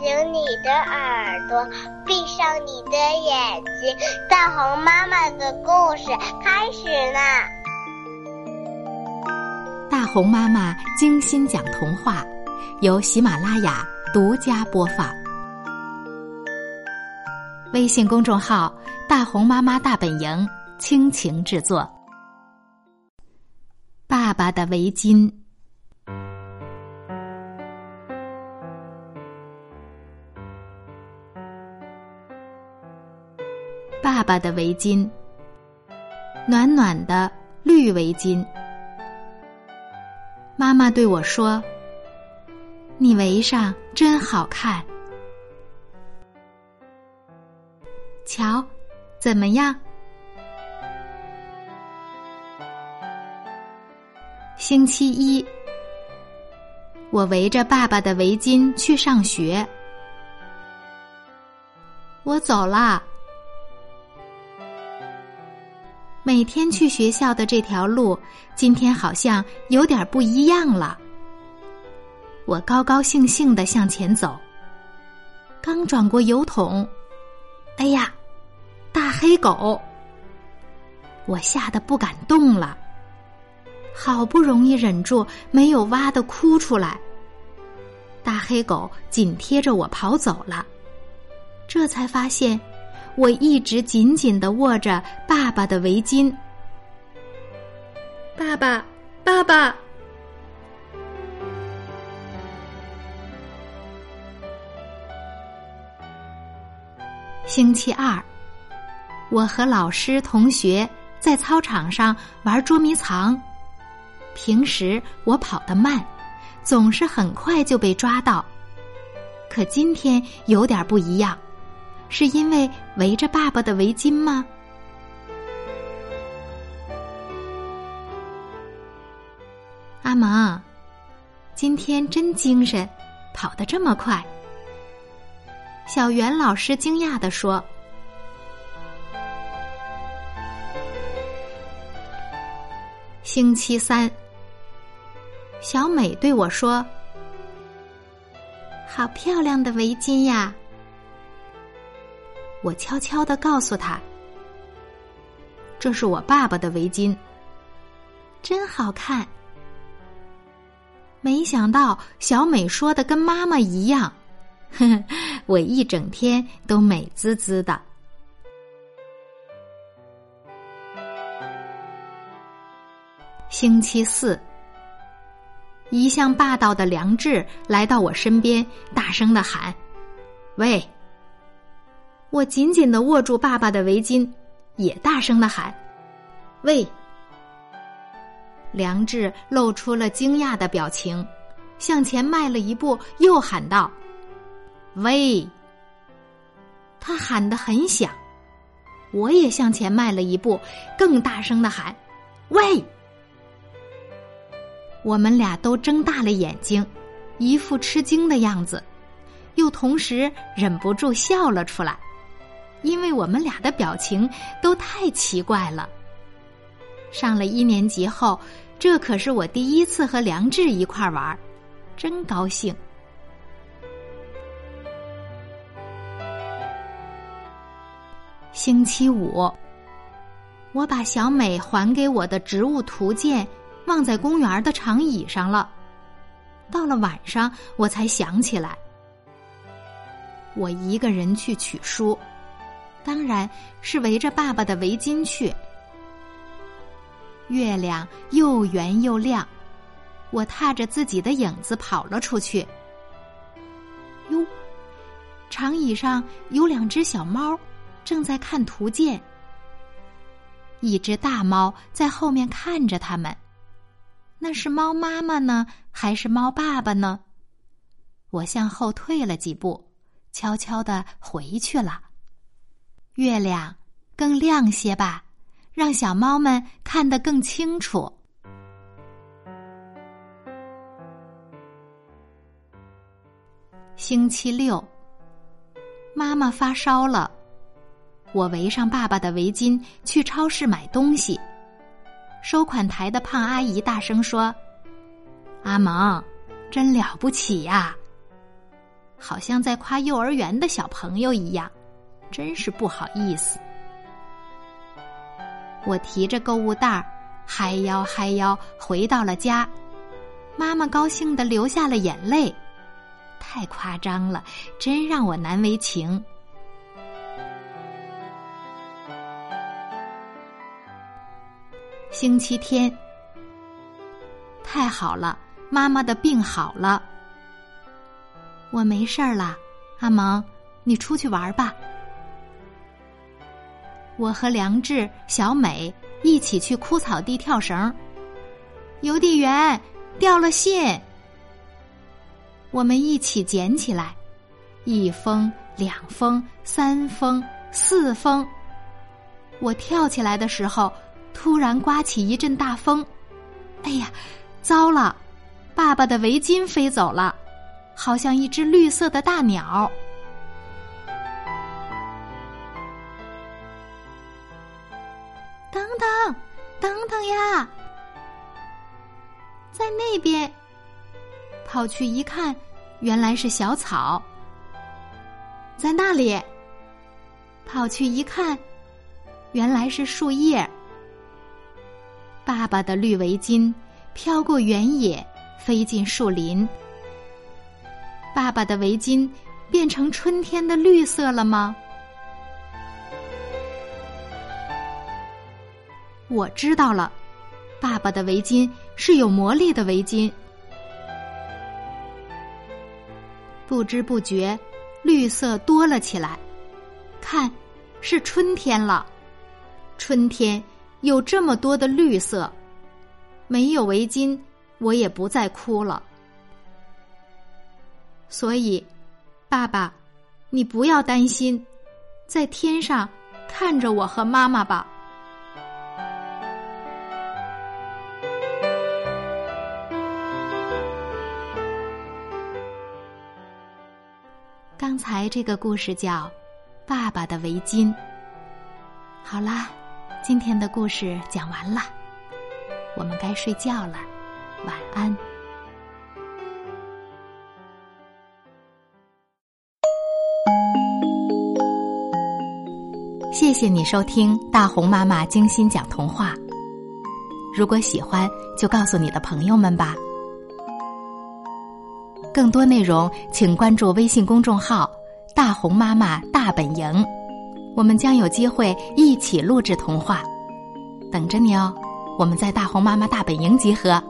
醒你的耳朵，闭上你的眼睛，大红妈妈的故事开始啦！大红妈妈精心讲童话，由喜马拉雅独家播放。微信公众号“大红妈妈大本营”倾情制作。爸爸的围巾。爸爸的围巾，暖暖的绿围巾。妈妈对我说：“你围上真好看。”瞧，怎么样？星期一，我围着爸爸的围巾去上学。我走啦。每天去学校的这条路，今天好像有点不一样了。我高高兴兴的向前走，刚转过油桶，哎呀，大黑狗！我吓得不敢动了，好不容易忍住没有哇的哭出来。大黑狗紧贴着我跑走了，这才发现。我一直紧紧的握着爸爸的围巾。爸爸，爸爸。星期二，我和老师、同学在操场上玩捉迷藏。平时我跑得慢，总是很快就被抓到，可今天有点不一样。是因为围着爸爸的围巾吗？阿蒙，今天真精神，跑得这么快。小袁老师惊讶的说：“星期三，小美对我说：‘好漂亮的围巾呀！’”我悄悄的告诉他：“这是我爸爸的围巾，真好看。”没想到小美说的跟妈妈一样，呵呵，我一整天都美滋滋的。星期四，一向霸道的梁志来到我身边，大声的喊：“喂！”我紧紧的握住爸爸的围巾，也大声的喊：“喂！”梁志露出了惊讶的表情，向前迈了一步，又喊道：“喂！”他喊得很响，我也向前迈了一步，更大声的喊：“喂！”我们俩都睁大了眼睛，一副吃惊的样子，又同时忍不住笑了出来。因为我们俩的表情都太奇怪了。上了一年级后，这可是我第一次和梁志一块玩，真高兴。星期五，我把小美还给我的植物图鉴忘在公园的长椅上了。到了晚上，我才想起来，我一个人去取书。当然是围着爸爸的围巾去。月亮又圆又亮，我踏着自己的影子跑了出去。哟，长椅上有两只小猫，正在看图鉴。一只大猫在后面看着他们，那是猫妈妈呢，还是猫爸爸呢？我向后退了几步，悄悄的回去了。月亮更亮些吧，让小猫们看得更清楚。星期六，妈妈发烧了，我围上爸爸的围巾去超市买东西。收款台的胖阿姨大声说：“阿蒙，真了不起呀！”好像在夸幼儿园的小朋友一样，真是不好意思。我提着购物袋儿，嗨腰嗨腰回到了家，妈妈高兴的流下了眼泪，太夸张了，真让我难为情。星期天，太好了，妈妈的病好了，我没事儿了。阿蒙，你出去玩吧。我和梁志、小美一起去枯草地跳绳，邮递员掉了信，我们一起捡起来，一封、两封、三封、四封。我跳起来的时候。突然刮起一阵大风，哎呀，糟了！爸爸的围巾飞走了，好像一只绿色的大鸟。等，等呀！在那边，跑去一看，原来是小草。在那里，跑去一看，原来是树叶。爸爸的绿围巾飘过原野，飞进树林。爸爸的围巾变成春天的绿色了吗？我知道了，爸爸的围巾是有魔力的围巾。不知不觉，绿色多了起来。看，是春天了。春天。有这么多的绿色，没有围巾，我也不再哭了。所以，爸爸，你不要担心，在天上看着我和妈妈吧。刚才这个故事叫《爸爸的围巾》。好啦。今天的故事讲完了，我们该睡觉了，晚安。谢谢你收听大红妈妈精心讲童话。如果喜欢，就告诉你的朋友们吧。更多内容请关注微信公众号“大红妈妈大本营”。我们将有机会一起录制童话，等着你哦！我们在大红妈妈大本营集合。